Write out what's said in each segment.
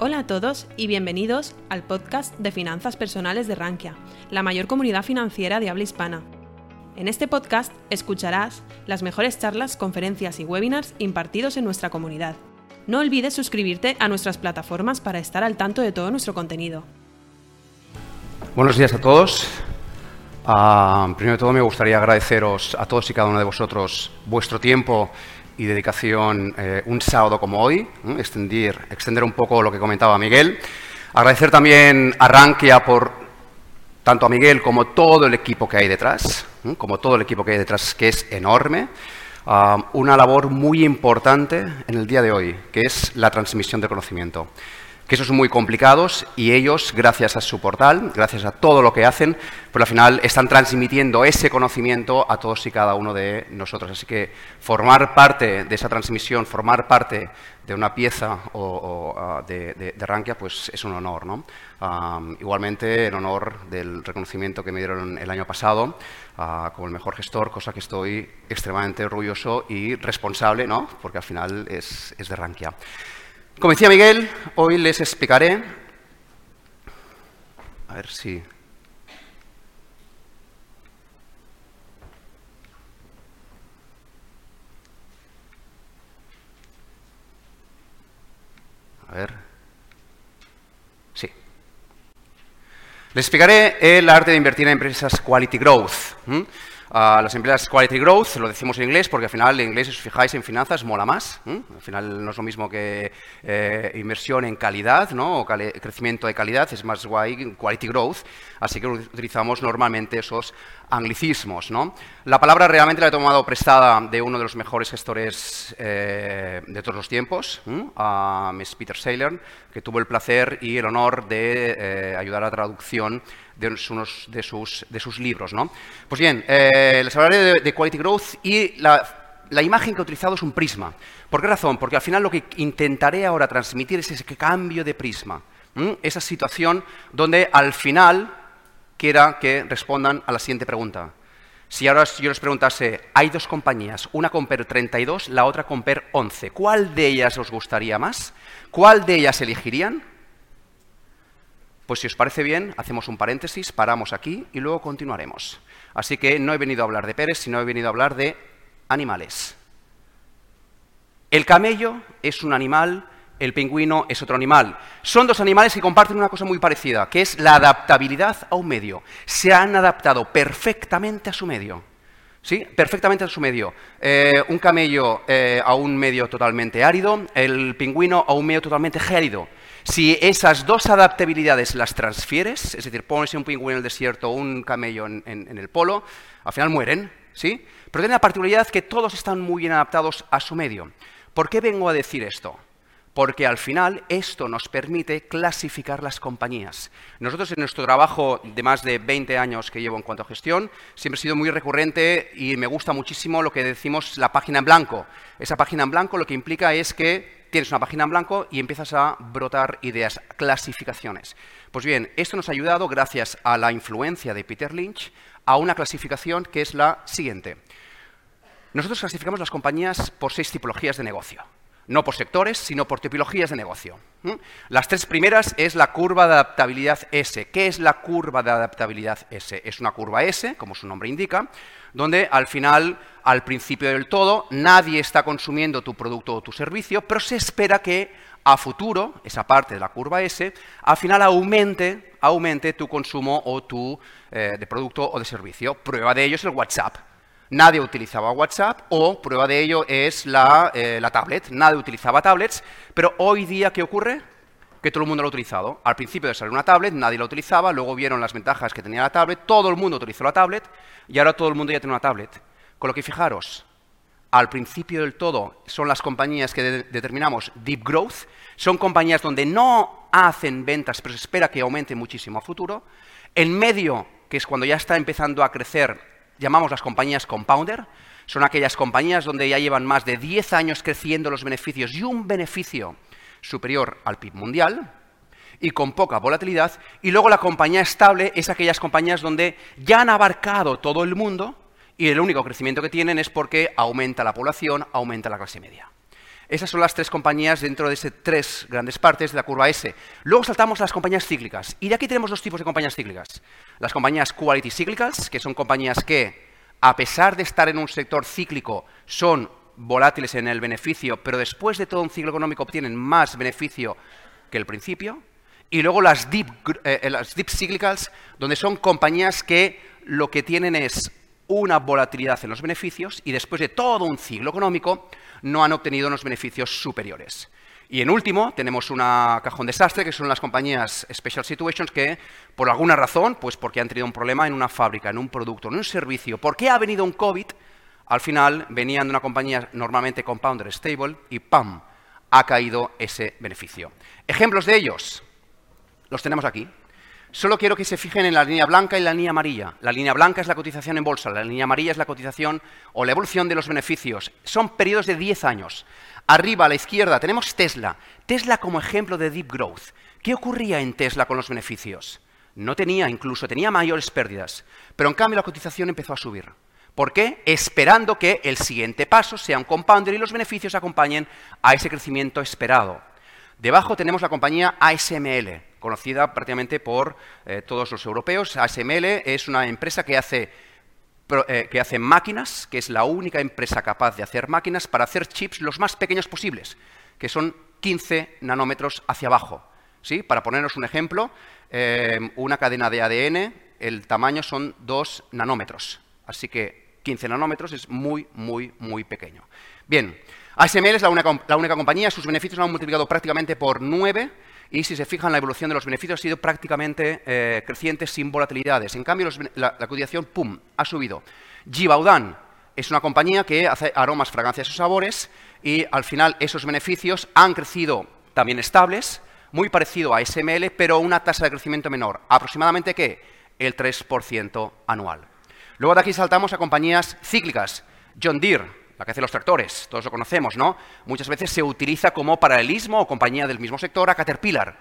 Hola a todos y bienvenidos al podcast de Finanzas Personales de Rankia, la mayor comunidad financiera de habla hispana. En este podcast escucharás las mejores charlas, conferencias y webinars impartidos en nuestra comunidad. No olvides suscribirte a nuestras plataformas para estar al tanto de todo nuestro contenido. Buenos días a todos. Ah, primero de todo me gustaría agradeceros a todos y cada uno de vosotros vuestro tiempo y dedicación eh, un sábado como hoy, extender, un poco lo que comentaba Miguel. Agradecer también a Rankia por tanto a Miguel como todo el equipo que hay detrás, como todo el equipo que hay detrás, que es enorme. Ah, una labor muy importante en el día de hoy, que es la transmisión de conocimiento que esos son muy complicados y ellos, gracias a su portal, gracias a todo lo que hacen, pues al final están transmitiendo ese conocimiento a todos y cada uno de nosotros. Así que formar parte de esa transmisión, formar parte de una pieza o, ah, de, de, Rankia, pues es un honor. ¿no? igualmente, el honor del reconocimiento que me dieron el año pasado uh, como el mejor gestor, cosa que estoy extremadamente orgulloso y responsable, ¿no? porque al final es, es de Rankia. Como decía Miguel, hoy les explicaré, a ver si... A ver. Sí. Les explicaré el arte de invertir en empresas quality growth a las empresas Quality Growth, lo decimos en inglés porque al final en inglés, si os fijáis en finanzas, mola más. Al final no es lo mismo que eh, inversión en calidad ¿no? o crecimiento de calidad, es más guay Quality Growth, así que utilizamos normalmente esos anglicismos. ¿no? La palabra realmente la he tomado prestada de uno de los mejores gestores eh, de todos los tiempos, a Miss Peter Saylor, que tuvo el placer y el honor de eh, ayudar a la traducción de unos de sus, de sus libros. ¿no? Pues bien, eh, les hablaré de, Quality Growth y la, la, imagen que he utilizado es un prisma. ¿Por qué razón? Porque al final lo que intentaré ahora transmitir es ese cambio de prisma, esa situación donde al final quiera que respondan a la siguiente pregunta. Si ahora yo les preguntase, hay dos compañías, una con PER 32, la otra con PER 11, ¿cuál de ellas os gustaría más? ¿Cuál de ellas elegirían? Pues si os parece bien, hacemos un paréntesis, paramos aquí y luego continuaremos. Así que no he venido a hablar de Pérez, sino he venido a hablar de animales. El camello es un animal, el pingüino es otro animal. Son dos animales que comparten una cosa muy parecida, que es la adaptabilidad a un medio. Se han adaptado perfectamente a su medio. ¿Sí? Perfectamente a su medio. Eh, un camello eh, a un medio totalmente árido, el pingüino a un medio totalmente gélido. Si esas dos adaptabilidades las transfieres, es decir, pones un pingüino en el desierto o un camello en, el polo, al final mueren, ¿sí? Pero tiene la particularidad que todos están muy bien adaptados a su medio. ¿Por qué vengo a decir esto? porque al final esto nos permite clasificar las compañías. Nosotros en nuestro trabajo de más de 20 años que llevo en cuanto a gestión, siempre ha sido muy recurrente y me gusta muchísimo lo que decimos la página en blanco. Esa página en blanco lo que implica es que tienes una página en blanco y empiezas a brotar ideas, clasificaciones. Pues bien, esto nos ha ayudado, gracias a la influencia de Peter Lynch, a una clasificación que es la siguiente. Nosotros clasificamos las compañías por seis tipologías de negocio. No por sectores, sino por tipologías de negocio. Las tres primeras es la curva de adaptabilidad S. ¿Qué es la curva de adaptabilidad S? Es una curva S, como su nombre indica, donde al final, al principio del todo, nadie está consumiendo tu producto o tu servicio, pero se espera que a futuro, esa parte de la curva S, al final aumente, aumente tu consumo o tu, eh, de producto o de servicio. Prueba de ello es el WhatsApp. Nadie utilizaba WhatsApp o prueba de ello es la, eh, la tablet. Nadie utilizaba tablets, pero hoy día, ¿qué ocurre? que todo el mundo lo ha utilizado. Al principio de salir una tablet, nadie la utilizaba, luego vieron las ventajas que tenía la tablet, todo el mundo utilizó la tablet y ahora todo el mundo ya tiene una tablet. Con lo que fijaros, al principio del todo son las compañías que determinamos deep growth, son compañías donde no hacen ventas, pero se espera que aumente muchísimo a futuro. En medio, que es cuando ya está empezando a crecer, llamamos las compañías compounder, son aquellas compañías donde ya llevan más de 10 años creciendo los beneficios y un beneficio superior al PIB mundial y con poca volatilidad. Y luego la compañía estable es aquellas compañías donde ya han abarcado todo el mundo y el único crecimiento que tienen es porque aumenta la población, aumenta la clase media. Esas son las tres compañías dentro de esas tres grandes partes de la curva S. Luego saltamos a las compañías cíclicas. Y de aquí tenemos dos tipos de compañías cíclicas. Las compañías quality cyclicals, que son compañías que, a pesar de estar en un sector cíclico, son volátiles en el beneficio, pero después de todo un ciclo económico obtienen más beneficio que el principio. Y luego las deep, eh, eh, las deep cyclicals, donde son compañías que lo que tienen es una volatilidad en los beneficios y después de todo un ciclo económico no han obtenido unos beneficios superiores. Y en último, tenemos una cajón desastre, que son las compañías Special Situations, que por alguna razón, pues porque han tenido un problema en una fábrica, en un producto, en un servicio, porque ha venido un COVID, al final venían de una compañía normalmente compounder stable y ¡pam! ha caído ese beneficio. Ejemplos de ellos, los tenemos aquí. Solo quiero que se fijen en la línea blanca y la línea amarilla. La línea blanca es la cotización en bolsa, la línea amarilla es la cotización o la evolución de los beneficios. Son periodos de 10 años. Arriba a la izquierda tenemos Tesla. Tesla como ejemplo de deep growth. ¿Qué ocurría en Tesla con los beneficios? No tenía, incluso tenía mayores pérdidas. Pero en cambio la cotización empezó a subir. ¿Por qué? Esperando que el siguiente paso sea un compounder y los beneficios acompañen a ese crecimiento esperado. Debajo tenemos la compañía ASML, conocida prácticamente por eh, todos los europeos. ASML es una empresa que hace, eh, que hace máquinas, que es la única empresa capaz de hacer máquinas para hacer chips los más pequeños posibles, que son 15 nanómetros hacia abajo. ¿sí? Para ponernos un ejemplo, eh, una cadena de ADN, el tamaño son 2 nanómetros. Así que 15 nanómetros es muy, muy, muy pequeño. Bien, ASML es la única, compañía, sus beneficios han multiplicado prácticamente por 9 y si se fijan la evolución de los beneficios ha sido prácticamente eh, creciente sin volatilidades. En cambio, la, cotización, ¡pum!, ha subido. Givaudan es una compañía que hace aromas, fragancias y sabores y al final esos beneficios han crecido también estables, muy parecido a SML, pero una tasa de crecimiento menor. ¿Aproximadamente qué? El 3% anual. Luego de aquí saltamos a compañías cíclicas. John Deere, la que hace los tractores, todos lo conocemos, ¿no? Muchas veces se utiliza como paralelismo o compañía del mismo sector a Caterpillar.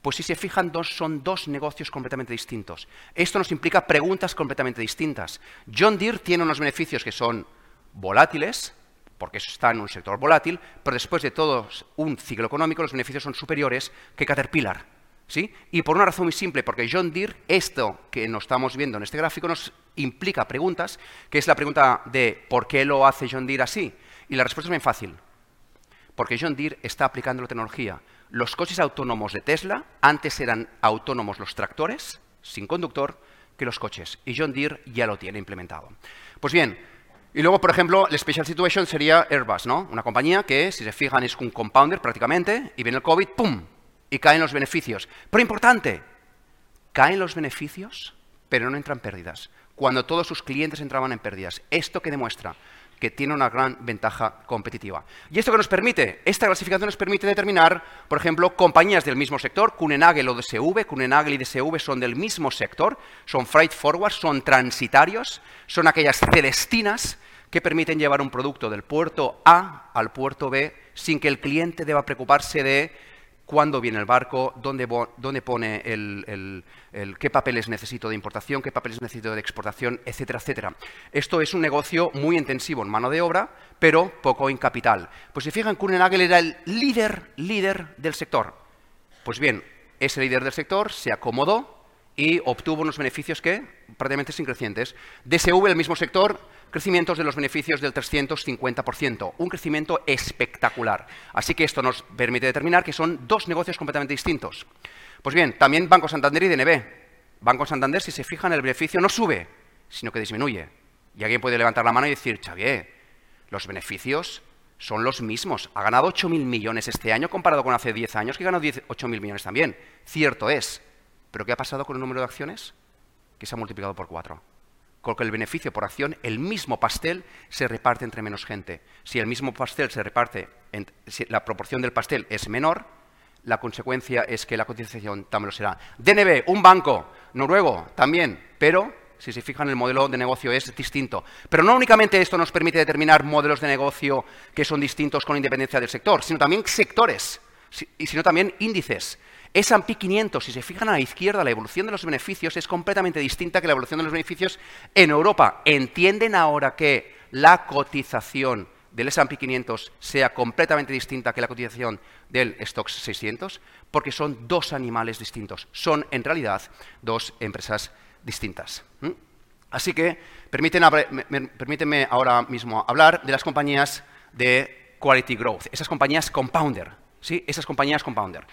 Pues si se fijan, son dos negocios completamente distintos. Esto nos implica preguntas completamente distintas. John Deere tiene unos beneficios que son volátiles, porque está en un sector volátil, pero después de todo un ciclo económico los beneficios son superiores que Caterpillar. ¿Sí? Y por una razón muy simple, porque John Deere, esto que nos estamos viendo en este gráfico, nos implica preguntas, que es la pregunta de ¿por qué lo hace John Deere así? Y la respuesta es muy fácil. Porque John Deere está aplicando la tecnología. Los coches autónomos de Tesla antes eran autónomos los tractores, sin conductor, que los coches. Y John Deere ya lo tiene implementado. Pues bien, y luego, por ejemplo, la special situation sería Airbus, ¿no? Una compañía que, si se fijan, es un compounder prácticamente, y viene el COVID, ¡pum! Y caen los beneficios. Pero importante, caen los beneficios, pero no entran pérdidas. Cuando todos sus clientes entraban en pérdidas. ¿Esto que demuestra? que tiene una gran ventaja competitiva. ¿Y esto que nos permite? Esta clasificación nos permite determinar, por ejemplo, compañías del mismo sector, Kunenagel o DSV, Kunenagel y DSV son del mismo sector, son freight forward, son transitarios, son aquellas celestinas que permiten llevar un producto del puerto A al puerto B sin que el cliente deba preocuparse de cuándo viene el barco, dónde, pone el, qué papeles necesito de importación, qué papeles necesito de exportación, etcétera, etcétera. Esto es un negocio muy intensivo en mano de obra, pero poco en capital. Pues si fijan, Kurenagel era el líder, líder del sector. Pues bien, ese líder del sector se acomodó y obtuvo unos beneficios que prácticamente sin crecientes. DSV, el mismo sector, crecimientos de los beneficios del 350%, un crecimiento espectacular. Así que esto nos permite determinar que son dos negocios completamente distintos. Pues bien, también Banco Santander y DNB. Banco Santander, si se fijan, el beneficio no sube, sino que disminuye. Y alguien puede levantar la mano y decir, Xavier, los beneficios son los mismos. Ha ganado 8.000 millones este año comparado con hace 10 años que ganó 8.000 millones también. Cierto es. Pero ¿qué ha pasado con el número de acciones? Que se ha multiplicado por 4 con el beneficio por acción, el mismo pastel se reparte entre menos gente. Si el mismo pastel se reparte, si la proporción del pastel es menor, la consecuencia es que la cotización también lo será. DNB, un banco, noruego también, pero si se fijan, el modelo de negocio es distinto. Pero no únicamente esto nos permite determinar modelos de negocio que son distintos con independencia del sector, sino también sectores, y sino también índices. S&P 500, si se fijan a la izquierda, la evolución de los beneficios es completamente distinta que la evolución de los beneficios en Europa. ¿Entienden ahora que la cotización del S&P 500 sea completamente distinta que la cotización del Stock 600? Porque son dos animales distintos. Son, en realidad, dos empresas distintas. Así que permítanme ahora mismo hablar de las compañías de Quality Growth, esas compañías compounder, ¿sí? esas compañías compounder.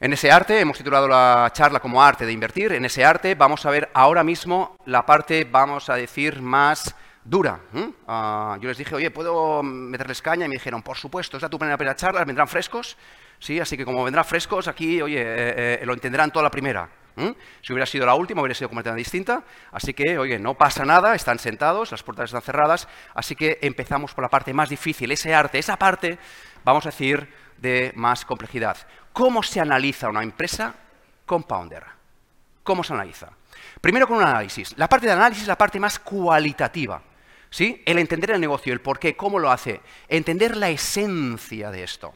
En ese arte, hemos titulado la charla como arte de invertir, en ese arte vamos a ver ahora mismo la parte, vamos a decir, más dura. Ah, yo les dije, oye, ¿puedo meterles caña? Y me dijeron, por supuesto, es la tu primera charla, vendrán frescos. Sí, así que como vendrán frescos, aquí, oye, eh, eh, lo entenderán toda la primera. Si hubiera sido la última, hubiera sido completamente distinta. Así que, oye, no pasa nada, están sentados, las puertas están cerradas. Así que empezamos por la parte más difícil, ese arte, esa parte, vamos a decir, de más complejidad. ¿Cómo se analiza una empresa compounder? ¿Cómo se analiza? Primero con un análisis. La parte de análisis es la parte más cualitativa. ¿sí? El entender el negocio, el por qué, cómo lo hace, entender la esencia de esto.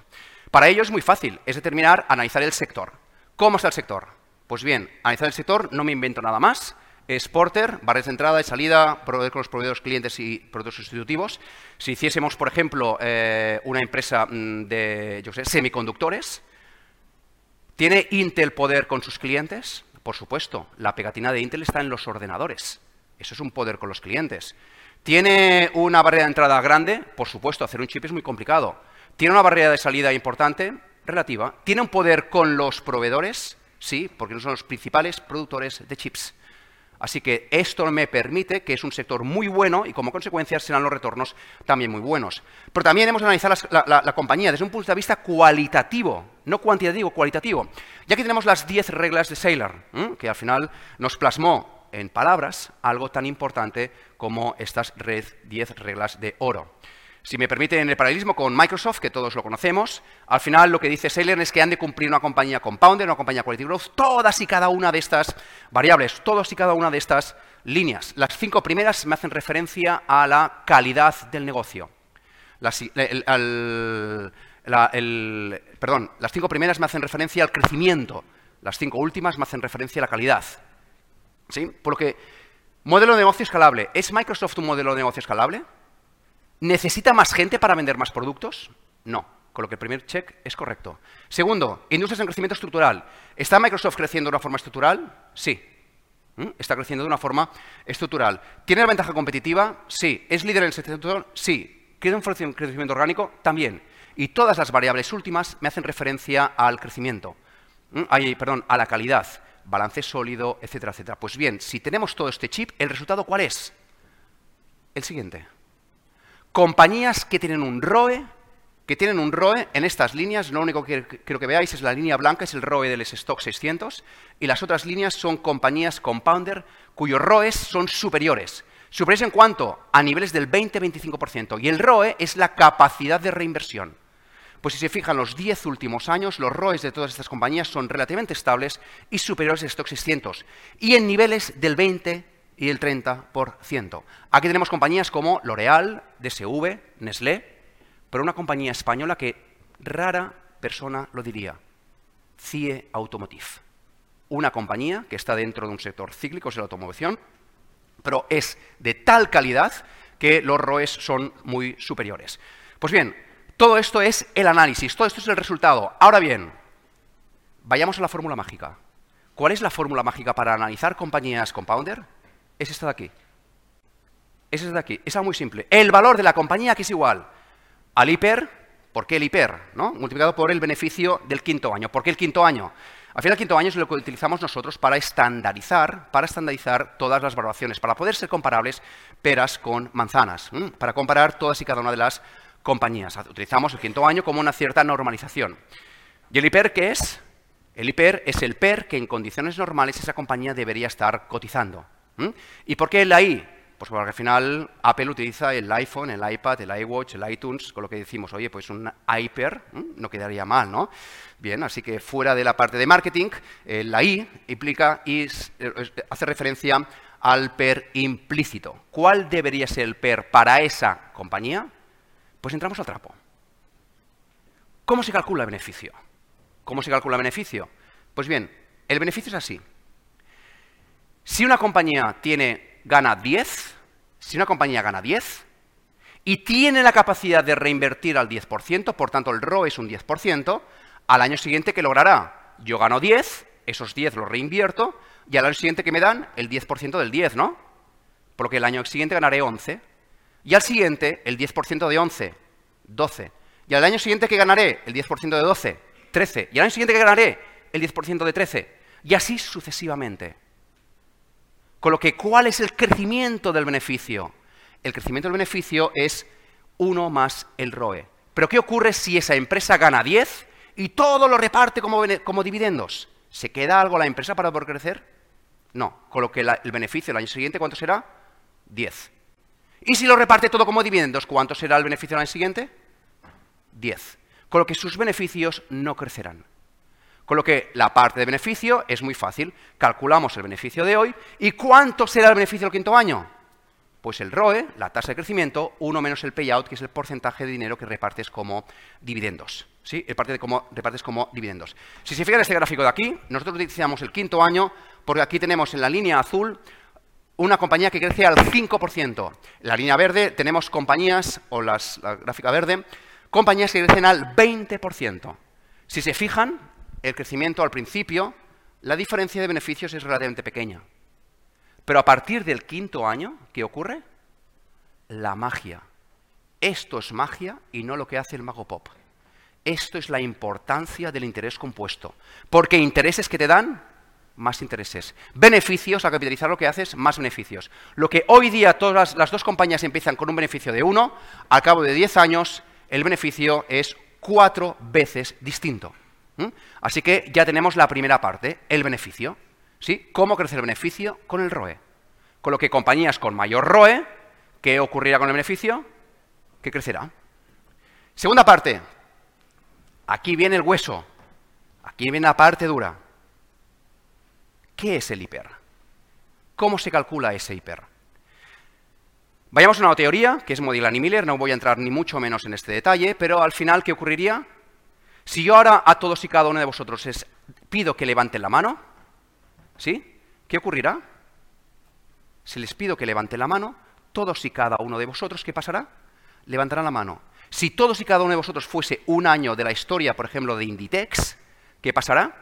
Para ello es muy fácil, es determinar, analizar el sector. ¿Cómo está el sector? Pues bien, analizar el sector, no me invento nada más, es Porter, barreras de entrada y salida, proveer con los proveedores clientes y productos sustitutivos. Si hiciésemos, por ejemplo, eh, una empresa mm, de yo sé, semiconductores, ¿tiene Intel poder con sus clientes? Por supuesto, la pegatina de Intel está en los ordenadores. Eso es un poder con los clientes. ¿Tiene una barrera de entrada grande? Por supuesto, hacer un chip es muy complicado. ¿Tiene una barrera de salida importante? Relativa. ¿Tiene un poder con los proveedores? Sí, porque no son los principales productores de chips. Así que esto me permite que es un sector muy bueno y como consecuencia serán los retornos también muy buenos. Pero también hemos analizado la, compañía desde un punto de vista cualitativo, no cuantitativo, cualitativo. Ya que tenemos las 10 reglas de Saylor, que al final nos plasmó en palabras algo tan importante como estas 10 reglas de oro. Si me permiten el paralelismo con Microsoft, que todos lo conocemos, al final lo que dice Saylor es que han de cumplir una compañía compounder, una compañía quality growth, todas y cada una de estas variables, todas y cada una de estas líneas. Las cinco primeras me hacen referencia a la calidad del negocio. Las, perdón, las cinco primeras me hacen referencia al crecimiento. Las cinco últimas me hacen referencia a la calidad. ¿Sí? Por lo que, modelo de negocio escalable. ¿Es Microsoft un modelo de negocio escalable? ¿Necesita más gente para vender más productos? No, con lo que el primer check es correcto. Segundo, industrias en crecimiento estructural. ¿Está Microsoft creciendo de una forma estructural? Sí. ¿Mm? Está creciendo de una forma estructural. ¿Tiene la ventaja competitiva? Sí. ¿Es líder en el sector? Sí. ¿Tiene un crecimiento orgánico? También. Y todas las variables últimas me hacen referencia al crecimiento. ¿Mm? perdón, a la calidad, balance sólido, etcétera, etcétera. Pues bien, si tenemos todo este chip, ¿el resultado cuál es? El siguiente. Compañías que tienen un ROE, que tienen un ROE en estas líneas, lo único que quiero que veáis es la línea blanca, es el ROE del Stock 600, y las otras líneas son compañías compounder cuyos ROEs son superiores. ¿Superiores en cuánto? A niveles del 20-25%. Y el ROE es la capacidad de reinversión. Pues si se fijan, los 10 últimos años, los ROEs de todas estas compañías son relativamente estables y superiores al Stock 600. Y en niveles del 20 y el 30%. Aquí tenemos compañías como L'Oreal, DSV, Nestlé, pero una compañía española que rara persona lo diría, CIE Automotive. Una compañía que está dentro de un sector cíclico, es la automoción, pero es de tal calidad que los ROEs son muy superiores. Pues bien, todo esto es el análisis, todo esto es el resultado. Ahora bien, vayamos a la fórmula mágica. ¿Cuál es la fórmula mágica para analizar compañías compounder? Es esta de aquí. Es esta de aquí. Esa muy simple. El valor de la compañía que es igual al hiper, ¿por qué el hiper? ¿no? Multiplicado por el beneficio del quinto año. ¿Por qué el quinto año? Al final, el quinto año es lo que utilizamos nosotros para estandarizar, para estandarizar todas las valoraciones, para poder ser comparables peras con manzanas, para comparar todas y cada una de las compañías. Utilizamos el quinto año como una cierta normalización. ¿Y el hiper qué es? El hiper es el PER que en condiciones normales esa compañía debería estar cotizando. ¿Mm? ¿Y por qué el AI? Pues porque al final Apple utiliza el iPhone, el iPad, el iWatch, el iTunes, con lo que decimos, oye, pues un iPer no quedaría mal, ¿no? Bien, así que fuera de la parte de marketing, el AI implica y hace referencia al PER implícito. ¿Cuál debería ser el PER para esa compañía? Pues entramos al trapo. ¿Cómo se calcula el beneficio? ¿Cómo se calcula el beneficio? Pues bien, el beneficio es así. Si una compañía tiene, gana 10, si una compañía gana 10 y tiene la capacidad de reinvertir al 10%, por tanto el ROE es un 10%, al año siguiente, ¿qué logrará? Yo gano 10, esos 10 los reinvierto, y al año siguiente, ¿qué me dan? El 10% del 10, ¿no? Por lo que el año siguiente ganaré 11. Y al siguiente, el 10% de 11, 12. Y al año siguiente, ¿qué ganaré? El 10% de 12, 13. Y al año siguiente, ¿qué ganaré? El 10% de 13. Y así sucesivamente. Con lo que, ¿cuál es el crecimiento del beneficio? El crecimiento del beneficio es 1 más el ROE. Pero ¿qué ocurre si esa empresa gana 10 y todo lo reparte como, dividendos? ¿Se queda algo la empresa para poder crecer? No. Con lo que el beneficio el año siguiente, ¿cuánto será? 10. ¿Y si lo reparte todo como dividendos, cuánto será el beneficio el año siguiente? 10. Con lo que sus beneficios no crecerán. Con lo que la parte de beneficio es muy fácil. Calculamos el beneficio de hoy. ¿Y cuánto será el beneficio del quinto año? Pues el ROE, la tasa de crecimiento, uno menos el payout, que es el porcentaje de dinero que repartes como dividendos. ¿Sí? El parte de como, repartes como dividendos. Si se fijan en este gráfico de aquí, nosotros utilizamos el quinto año porque aquí tenemos en la línea azul una compañía que crece al 5%. En la línea verde tenemos compañías, o la gráfica verde, compañías que crecen al 20%. Si se fijan, el crecimiento al principio, la diferencia de beneficios es relativamente pequeña. Pero a partir del quinto año, ¿qué ocurre? La magia. Esto es magia y no lo que hace el mago pop. Esto es la importancia del interés compuesto. Porque intereses que te dan, más intereses. Beneficios, a capitalizar lo que haces, más beneficios. Lo que hoy día todas las dos compañías empiezan con un beneficio de uno, al cabo de 10 años el beneficio es cuatro veces distinto. Así que ya tenemos la primera parte, el beneficio. ¿Sí? ¿Cómo crece el beneficio? Con el ROE. Con lo que compañías con mayor ROE, ¿qué ocurrirá con el beneficio? Que crecerá. Segunda parte. Aquí viene el hueso. Aquí viene la parte dura. ¿Qué es el hiper? ¿Cómo se calcula ese hiper? Vayamos a una teoría, que es Modigliani Miller, no voy a entrar ni mucho menos en este detalle, pero al final, ¿qué ocurriría? Si yo ahora a todos y cada uno de vosotros les pido que levanten la mano, ¿Sí? ¿Qué ocurrirá? Si les pido que levanten la mano, todos y cada uno de vosotros, ¿qué pasará? Levantarán la mano. Si todos y cada uno de vosotros fuese un año de la historia, por ejemplo, de Inditex, ¿qué pasará?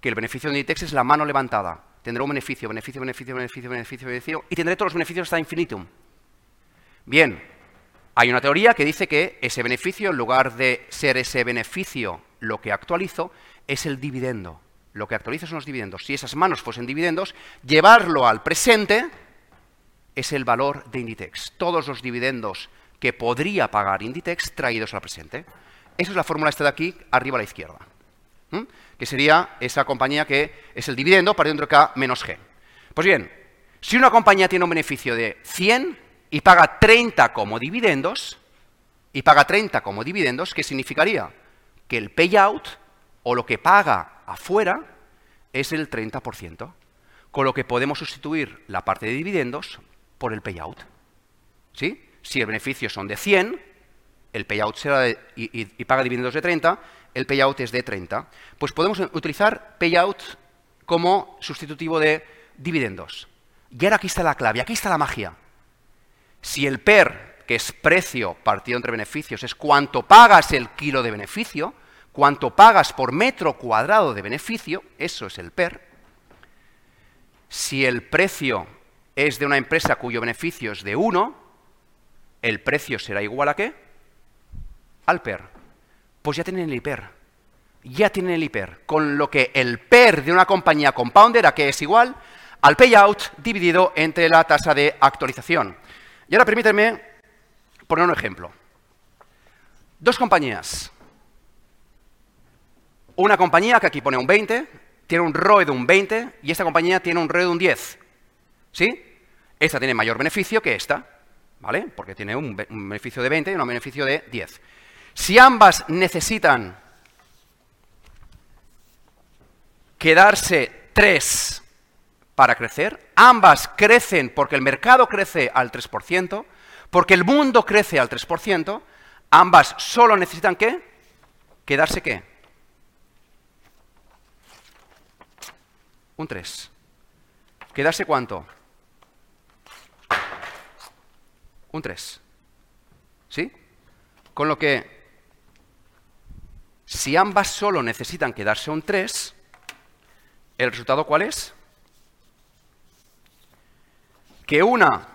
Que el beneficio de Inditex es la mano levantada. Tendrá un beneficio, beneficio, beneficio, beneficio, beneficio, beneficio, y tendré todos los beneficios hasta infinitum. Bien, hay una teoría que dice que ese beneficio, en lugar de ser ese beneficio lo que actualizo, es el dividendo lo que actualiza son los dividendos. Si esas manos fuesen dividendos, llevarlo al presente es el valor de Inditex. Todos los dividendos que podría pagar Inditex traídos al presente. Esa es la fórmula esta de aquí, arriba a la izquierda. Que sería esa compañía que es el dividendo partiendo de K menos G. Pues bien, si una compañía tiene un beneficio de 100 y paga 30 como dividendos, y paga 30 como dividendos, ¿qué significaría? Que el payout, o lo que paga afuera es el 30%, con lo que podemos sustituir la parte de dividendos por el payout. ¿Sí? Si el beneficio son de 100, el payout será de, y, paga dividendos de 30, el payout es de 30. Pues podemos utilizar payout como sustitutivo de dividendos. Y ahora aquí está la clave, aquí está la magia. Si el PER, que es precio partido entre beneficios, es cuánto pagas el kilo de beneficio, cuánto pagas por metro cuadrado de beneficio, eso es el PER. Si el precio es de una empresa cuyo beneficio es de 1, el precio será igual a qué? Al PER. Pues ya tienen el hiper. Ya tienen el hiper. Con lo que el PER de una compañía compounder, ¿a qué es igual? Al payout dividido entre la tasa de actualización. Y ahora permítanme poner un ejemplo. Dos compañías una compañía que aquí pone un 20, tiene un ROE de un 20 y esta compañía tiene un ROE de un 10. ¿Sí? Esta tiene mayor beneficio que esta, ¿vale? Porque tiene un, beneficio de 20 y un beneficio de 10. Si ambas necesitan quedarse 3 para crecer, ambas crecen porque el mercado crece al 3%, porque el mundo crece al 3%, ambas solo necesitan ¿qué? Quedarse qué? Un 3. ¿Quedarse cuánto? Un 3. ¿Sí? Con lo que, si ambas solo necesitan quedarse un 3, ¿el resultado cuál es? Que una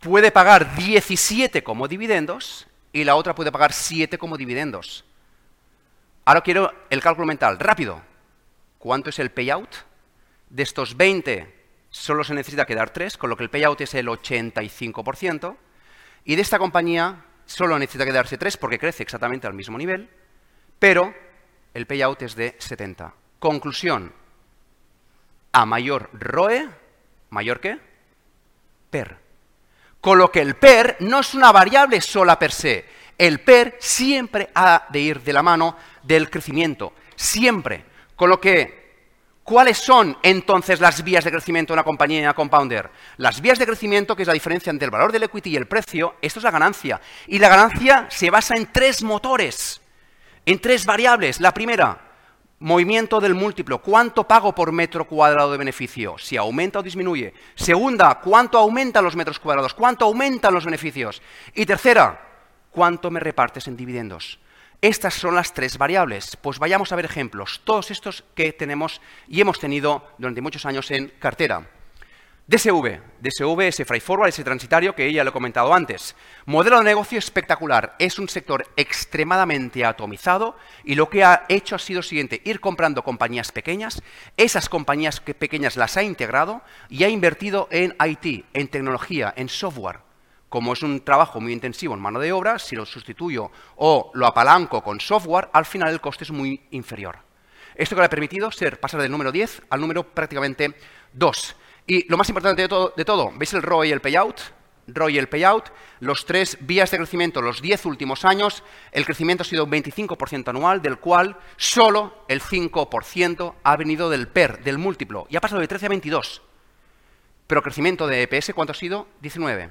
puede pagar 17 como dividendos y la otra puede pagar 7 como dividendos. Ahora quiero el cálculo mental, rápido. ¿Cuánto es el payout? De estos 20 solo se necesita quedar 3, con lo que el payout es el 85%. Y de esta compañía solo necesita quedarse 3 porque crece exactamente al mismo nivel, pero el payout es de 70. Conclusión, a mayor ROE, ¿mayor qué? PER. Con lo que el PER no es una variable sola per se. El PER siempre ha de ir de la mano del crecimiento, siempre. Con lo que, ¿cuáles son entonces las vías de crecimiento de una compañía compounder? Las vías de crecimiento, que es la diferencia entre el valor del equity y el precio, esto es la ganancia. Y la ganancia se basa en tres motores, en tres variables. La primera, movimiento del múltiplo, ¿cuánto pago por metro cuadrado de beneficio? Si aumenta o disminuye. Segunda, ¿cuánto aumentan los metros cuadrados? ¿Cuánto aumentan los beneficios? Y tercera, ¿cuánto me repartes en dividendos? Estas son las tres variables. Pues vayamos a ver ejemplos, todos estos que tenemos y hemos tenido durante muchos años en cartera. DSV, DSV, ese freight forward, ese transitario que ya lo he comentado antes. Modelo de negocio espectacular. Es un sector extremadamente atomizado y lo que ha hecho ha sido siguiente, ir comprando compañías pequeñas, esas compañías pequeñas las ha integrado y ha invertido en IT, en tecnología, en software. Como es un trabajo muy intensivo en mano de obra, si lo sustituyo o lo apalanco con software, al final el coste es muy inferior. Esto que le ha permitido ser pasar del número 10 al número prácticamente 2. Y lo más importante de todo, ¿veis el ROI y el payout? ROI y el payout, los tres vías de crecimiento, los diez últimos años, el crecimiento ha sido un 25% anual, del cual solo el 5% ha venido del PER, del múltiplo, y ha pasado de 13 a 22. Pero crecimiento de EPS, ¿cuánto ha sido? 19.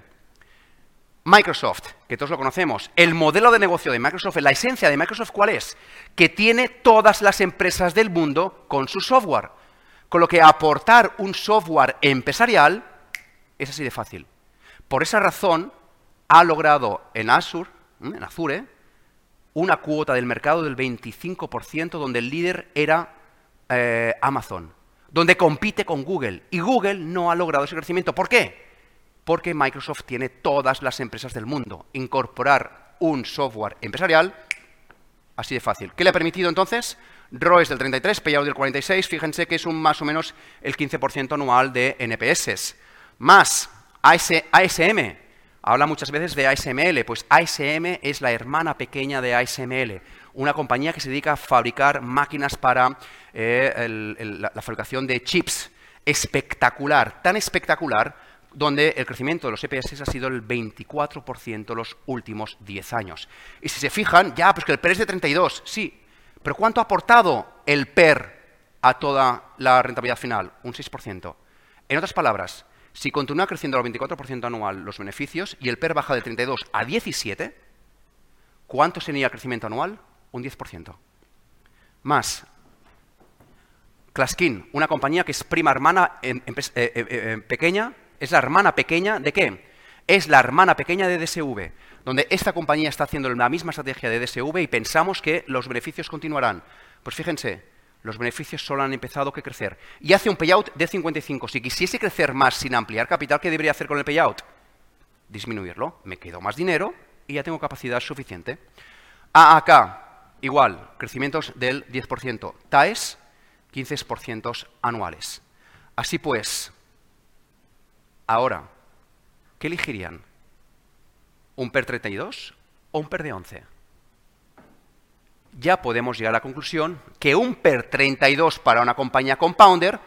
Microsoft, que todos lo conocemos, el modelo de negocio de Microsoft, la esencia de Microsoft, ¿cuál es? Que tiene todas las empresas del mundo con su software. Con lo que aportar un software empresarial es así de fácil. Por esa razón, ha logrado en Azure, en Azure, una cuota del mercado del 25%, donde el líder era eh, Amazon, donde compite con Google. Y Google no ha logrado ese crecimiento. ¿Por qué? Porque Microsoft tiene todas las empresas del mundo. Incorporar un software empresarial, así de fácil. ¿Qué le ha permitido entonces? ROEs del 33, payout del 46, fíjense que es un más o menos el 15% anual de NPS. Más ASM, habla muchas veces de ASML, pues ASM es la hermana pequeña de ASML, una compañía que se dedica a fabricar máquinas para eh, la, fabricación de chips. Espectacular, tan espectacular, donde el crecimiento de los EPS ha sido el 24% los últimos 10 años. Y si se fijan, ya, pues que el PER es de 32, sí, pero ¿cuánto ha aportado el PER a toda la rentabilidad final? Un 6%. En otras palabras, si continúa creciendo al 24% anual los beneficios y el PER baja de 32 a 17, ¿cuánto sería el crecimiento anual? Un 10%. Más, Claskin, una compañía que es prima hermana eh, eh, eh, pequeña, es la hermana pequeña de qué? Es la hermana pequeña de DSV donde esta compañía está haciendo la misma estrategia de DSV y pensamos que los beneficios continuarán. Pues fíjense, los beneficios solo han empezado a crecer. Y hace un payout de 55. Si quisiese crecer más sin ampliar capital, ¿qué debería hacer con el payout? Disminuirlo. Me quedo más dinero y ya tengo capacidad suficiente. AAK, igual, crecimientos del 10%. TAES, 15% anuales. Así pues, ahora, ¿qué elegirían? un PER 32 o un PER de 11. Ya podemos llegar a la conclusión que un PER 32 para una compañía compounder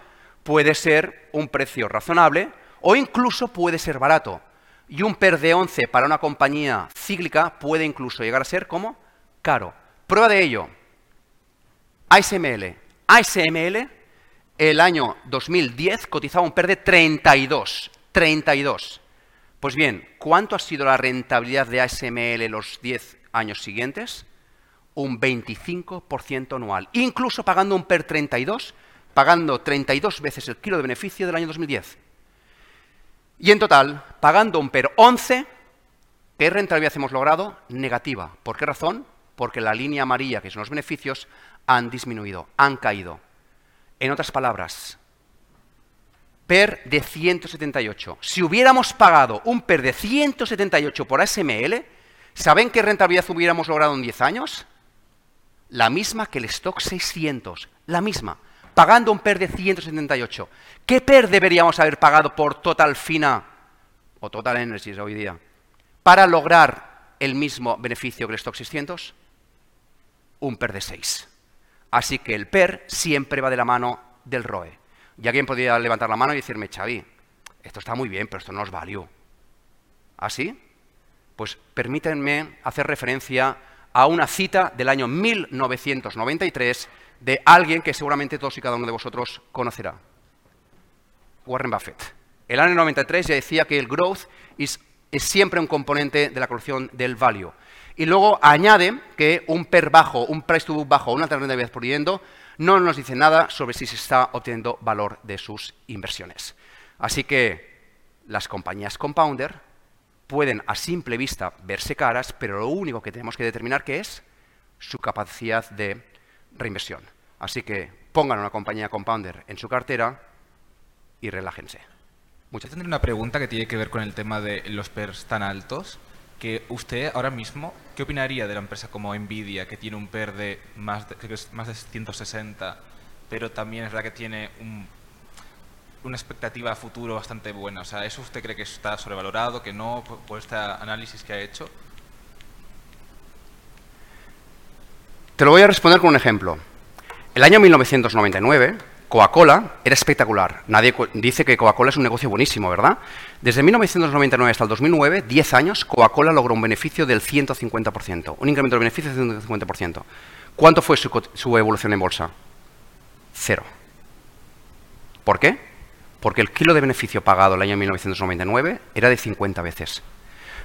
puede ser un precio razonable o incluso puede ser barato. Y un PER de 11 para una compañía cíclica puede incluso llegar a ser como caro. Prueba de ello. ASML. ASML el año 2010 cotizaba un PER de 32. 32. Pues bien, ¿cuánto ha sido la rentabilidad de ASML los 10 años siguientes? Un 25% anual, incluso pagando un PER 32, pagando 32 veces el kilo de beneficio del año 2010. Y en total, pagando un PER 11, ¿Qué rentabilidad hemos logrado? Negativa. ¿Por qué razón? Porque la línea amarilla, que son los beneficios, han disminuido, han caído. En otras palabras, PER de 178. Si hubiéramos pagado un PER de 178 por ASML, ¿saben qué rentabilidad hubiéramos logrado en 10 años? La misma que el stock 600, la misma, pagando un PER de 178. ¿Qué PER deberíamos haber pagado por Total Fina o Total Energies hoy día para lograr el mismo beneficio que el stock 600? Un PER de 6. Así que el PER siempre va de la mano del ROE. Y alguien podría levantar la mano y decirme, Xavi, esto está muy bien, pero esto no es value. ¿Así? Pues permítanme hacer referencia a una cita del año 1993 de alguien que seguramente todos y cada uno de vosotros conocerá. Warren Buffett. El año 93 ya decía que el growth es, siempre un componente de la colección del value. Y luego añade que un PER bajo, un price to book bajo, una rentabilidad por dividendo, no nos dice nada sobre si se está obteniendo valor de sus inversiones. Así que las compañías compounder pueden a simple vista verse caras, pero lo único que tenemos que determinar que es su capacidad de reinversión. Así que pongan una compañía compounder en su cartera y relájense. Muchas. Una pregunta que tiene que ver con el tema de los PERs tan altos. Que usted ahora mismo, ¿qué opinaría de la empresa como Nvidia, que tiene un PER de más de, más de 160, pero también es verdad que tiene una expectativa a futuro bastante buena? O sea, ¿eso usted cree que está sobrevalorado, que no, por este análisis que ha hecho? Te lo voy a responder con un ejemplo. El año 1999, Coca-Cola era espectacular. Nadie dice que Coca-Cola es un negocio buenísimo, ¿verdad? Desde 1999 hasta el 2009, 10 años, Coca-Cola logró un beneficio del 150%, un incremento de beneficio del 150%. ¿Cuánto fue su, su evolución en bolsa? Cero. ¿Por qué? Porque el kilo de beneficio pagado el año 1999 era de 50 veces.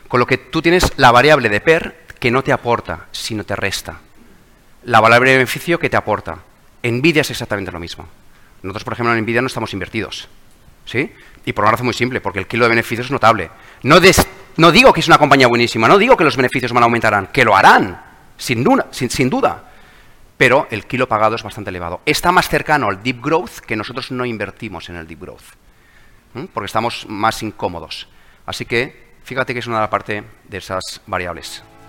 Con lo que tú tienes la variable de PER que no te aporta, sino te resta. La variable de beneficio que te aporta. Nvidia es exactamente lo mismo. Nosotros, por ejemplo, en Nvidia no estamos invertidos. ¿Sí? Y por una razón muy simple, porque el kilo de beneficios es notable. No, digo que es una compañía buenísima, no digo que los beneficios van a aumentarán, que lo harán, sin sin, duda. Pero el kilo pagado es bastante elevado. Está más cercano al deep growth que nosotros no invertimos en el deep growth. Porque estamos más incómodos. Así que fíjate que es una parte de esas variables.